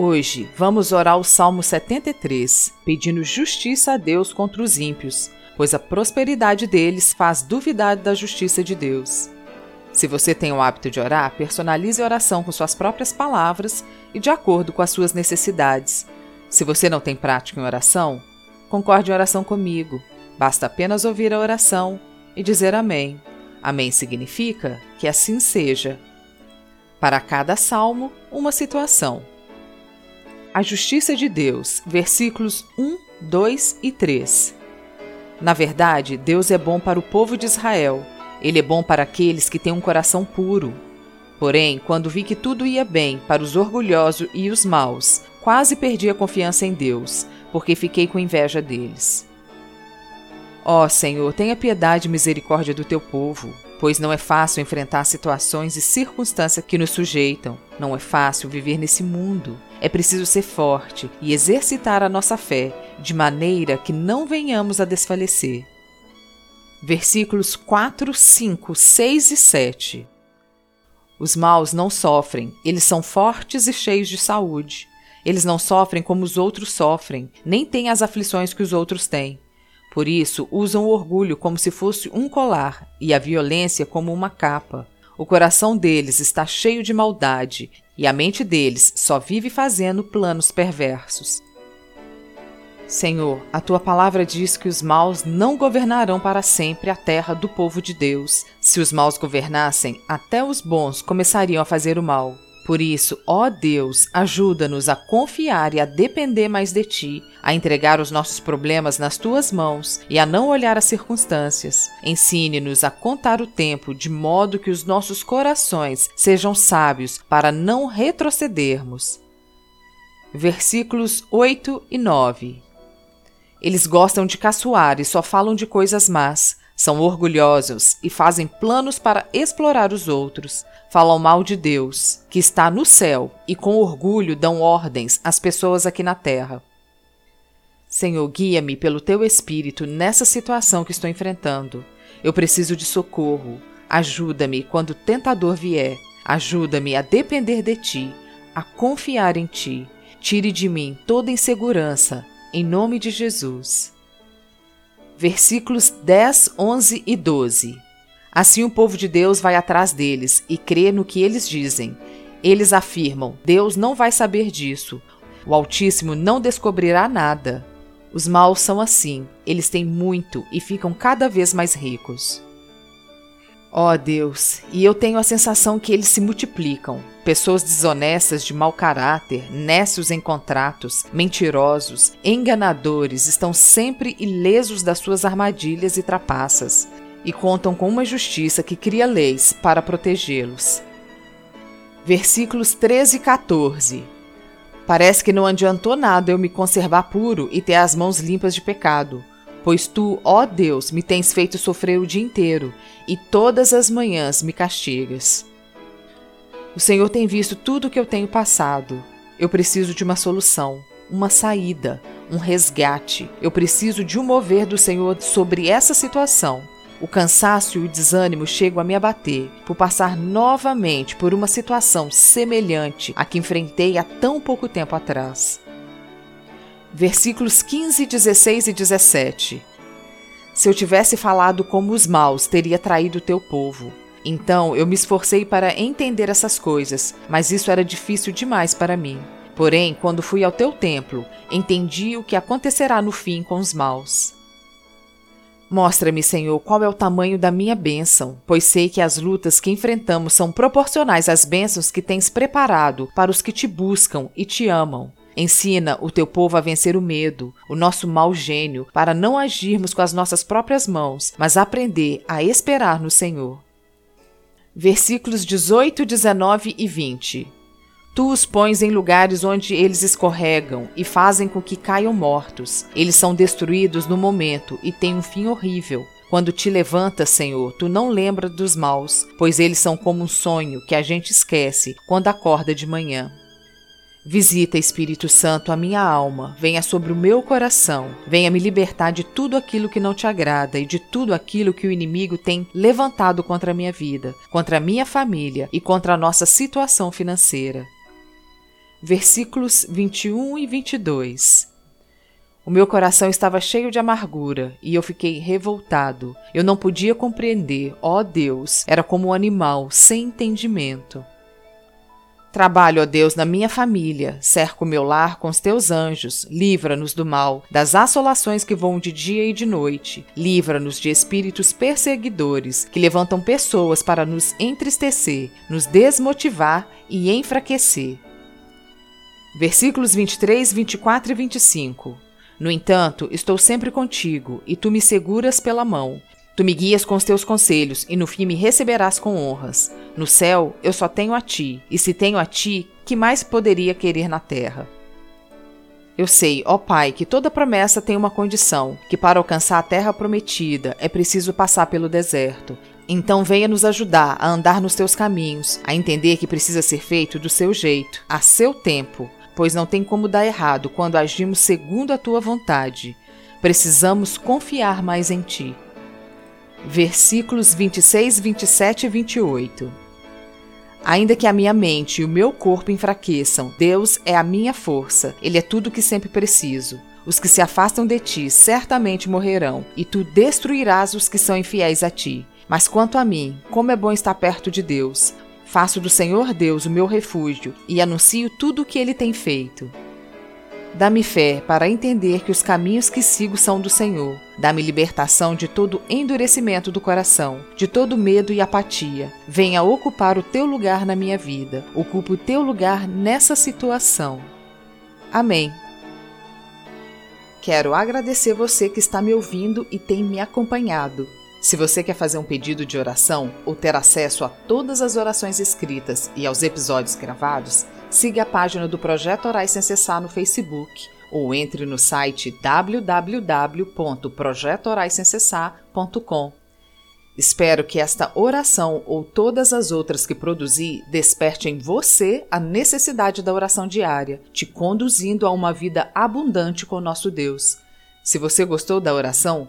Hoje vamos orar o Salmo 73, pedindo justiça a Deus contra os ímpios, pois a prosperidade deles faz duvidar da justiça de Deus. Se você tem o hábito de orar, personalize a oração com suas próprias palavras e de acordo com as suas necessidades. Se você não tem prática em oração, concorde em oração comigo. Basta apenas ouvir a oração e dizer Amém. Amém significa que assim seja. Para cada salmo, uma situação. A justiça de Deus, versículos 1, 2 e 3. Na verdade, Deus é bom para o povo de Israel. Ele é bom para aqueles que têm um coração puro. Porém, quando vi que tudo ia bem para os orgulhosos e os maus, quase perdi a confiança em Deus, porque fiquei com inveja deles. Ó oh, Senhor, tenha piedade e misericórdia do teu povo, pois não é fácil enfrentar situações e circunstâncias que nos sujeitam. Não é fácil viver nesse mundo. É preciso ser forte e exercitar a nossa fé, de maneira que não venhamos a desfalecer. Versículos 4, 5, 6 e 7. Os maus não sofrem, eles são fortes e cheios de saúde. Eles não sofrem como os outros sofrem, nem têm as aflições que os outros têm. Por isso, usam o orgulho como se fosse um colar e a violência como uma capa. O coração deles está cheio de maldade e a mente deles só vive fazendo planos perversos. Senhor, a tua palavra diz que os maus não governarão para sempre a terra do povo de Deus. Se os maus governassem, até os bons começariam a fazer o mal. Por isso, ó Deus, ajuda-nos a confiar e a depender mais de Ti, a entregar os nossos problemas nas Tuas mãos e a não olhar as circunstâncias. Ensine-nos a contar o tempo de modo que os nossos corações sejam sábios para não retrocedermos. Versículos 8 e 9 Eles gostam de caçoar e só falam de coisas más. São orgulhosos e fazem planos para explorar os outros falam mal de Deus, que está no céu, e com orgulho dão ordens às pessoas aqui na terra. Senhor, guia-me pelo teu espírito nessa situação que estou enfrentando. Eu preciso de socorro. Ajuda-me quando o tentador vier. Ajuda-me a depender de ti, a confiar em ti. Tire de mim toda insegurança, em nome de Jesus. Versículos 10, 11 e 12. Assim o povo de Deus vai atrás deles e crê no que eles dizem. Eles afirmam: Deus não vai saber disso. O Altíssimo não descobrirá nada. Os maus são assim, eles têm muito e ficam cada vez mais ricos. Ó oh Deus, e eu tenho a sensação que eles se multiplicam. Pessoas desonestas de mau caráter, nécios em contratos, mentirosos, enganadores, estão sempre ilesos das suas armadilhas e trapaças e contam com uma justiça que cria leis para protegê-los. Versículos 13 e 14. Parece que não adiantou nada eu me conservar puro e ter as mãos limpas de pecado, pois tu, ó Deus, me tens feito sofrer o dia inteiro e todas as manhãs me castigas. O Senhor tem visto tudo o que eu tenho passado. Eu preciso de uma solução, uma saída, um resgate. Eu preciso de um mover do Senhor sobre essa situação o cansaço e o desânimo chegam a me abater por passar novamente por uma situação semelhante à que enfrentei há tão pouco tempo atrás. Versículos 15, 16 e 17. Se eu tivesse falado como os maus, teria traído o teu povo. Então eu me esforcei para entender essas coisas, mas isso era difícil demais para mim. Porém, quando fui ao teu templo, entendi o que acontecerá no fim com os maus. Mostra-me, Senhor, qual é o tamanho da minha bênção, pois sei que as lutas que enfrentamos são proporcionais às bênçãos que tens preparado para os que te buscam e te amam. Ensina o teu povo a vencer o medo, o nosso mau gênio, para não agirmos com as nossas próprias mãos, mas aprender a esperar no Senhor. Versículos 18, 19 e 20. Tu os pões em lugares onde eles escorregam e fazem com que caiam mortos. Eles são destruídos no momento e têm um fim horrível. Quando te levantas, Senhor, tu não lembras dos maus, pois eles são como um sonho que a gente esquece quando acorda de manhã. Visita, Espírito Santo, a minha alma, venha sobre o meu coração, venha me libertar de tudo aquilo que não te agrada e de tudo aquilo que o inimigo tem levantado contra a minha vida, contra a minha família e contra a nossa situação financeira versículos 21 e 22. O meu coração estava cheio de amargura e eu fiquei revoltado. Eu não podia compreender, ó Deus, era como um animal sem entendimento. Trabalho, ó Deus, na minha família, cerco meu lar com os teus anjos, livra-nos do mal, das assolações que vão de dia e de noite, livra-nos de espíritos perseguidores que levantam pessoas para nos entristecer, nos desmotivar e enfraquecer. Versículos 23, 24 e 25. No entanto, estou sempre contigo, e tu me seguras pela mão. Tu me guias com os teus conselhos, e no fim me receberás com honras. No céu eu só tenho a ti, e se tenho a ti, que mais poderia querer na terra? Eu sei, ó Pai, que toda promessa tem uma condição, que para alcançar a terra prometida é preciso passar pelo deserto. Então venha nos ajudar a andar nos teus caminhos, a entender que precisa ser feito do seu jeito, a seu tempo, pois não tem como dar errado quando agimos segundo a tua vontade. Precisamos confiar mais em ti. Versículos 26, 27 e 28. Ainda que a minha mente e o meu corpo enfraqueçam, Deus é a minha força, Ele é tudo que sempre preciso. Os que se afastam de ti certamente morrerão, e tu destruirás os que são infiéis a ti. Mas quanto a mim, como é bom estar perto de Deus. Faço do Senhor Deus o meu refúgio e anuncio tudo o que ele tem feito. Dá-me fé para entender que os caminhos que sigo são do Senhor. Dá-me libertação de todo endurecimento do coração, de todo medo e apatia. Venha ocupar o teu lugar na minha vida. Ocupe o teu lugar nessa situação. Amém. Quero agradecer você que está me ouvindo e tem me acompanhado. Se você quer fazer um pedido de oração ou ter acesso a todas as orações escritas e aos episódios gravados, siga a página do Projeto Orais Sem Cessar no Facebook ou entre no site www.projetoraissemcessar.com. Espero que esta oração ou todas as outras que produzi desperte em você a necessidade da oração diária, te conduzindo a uma vida abundante com nosso Deus. Se você gostou da oração,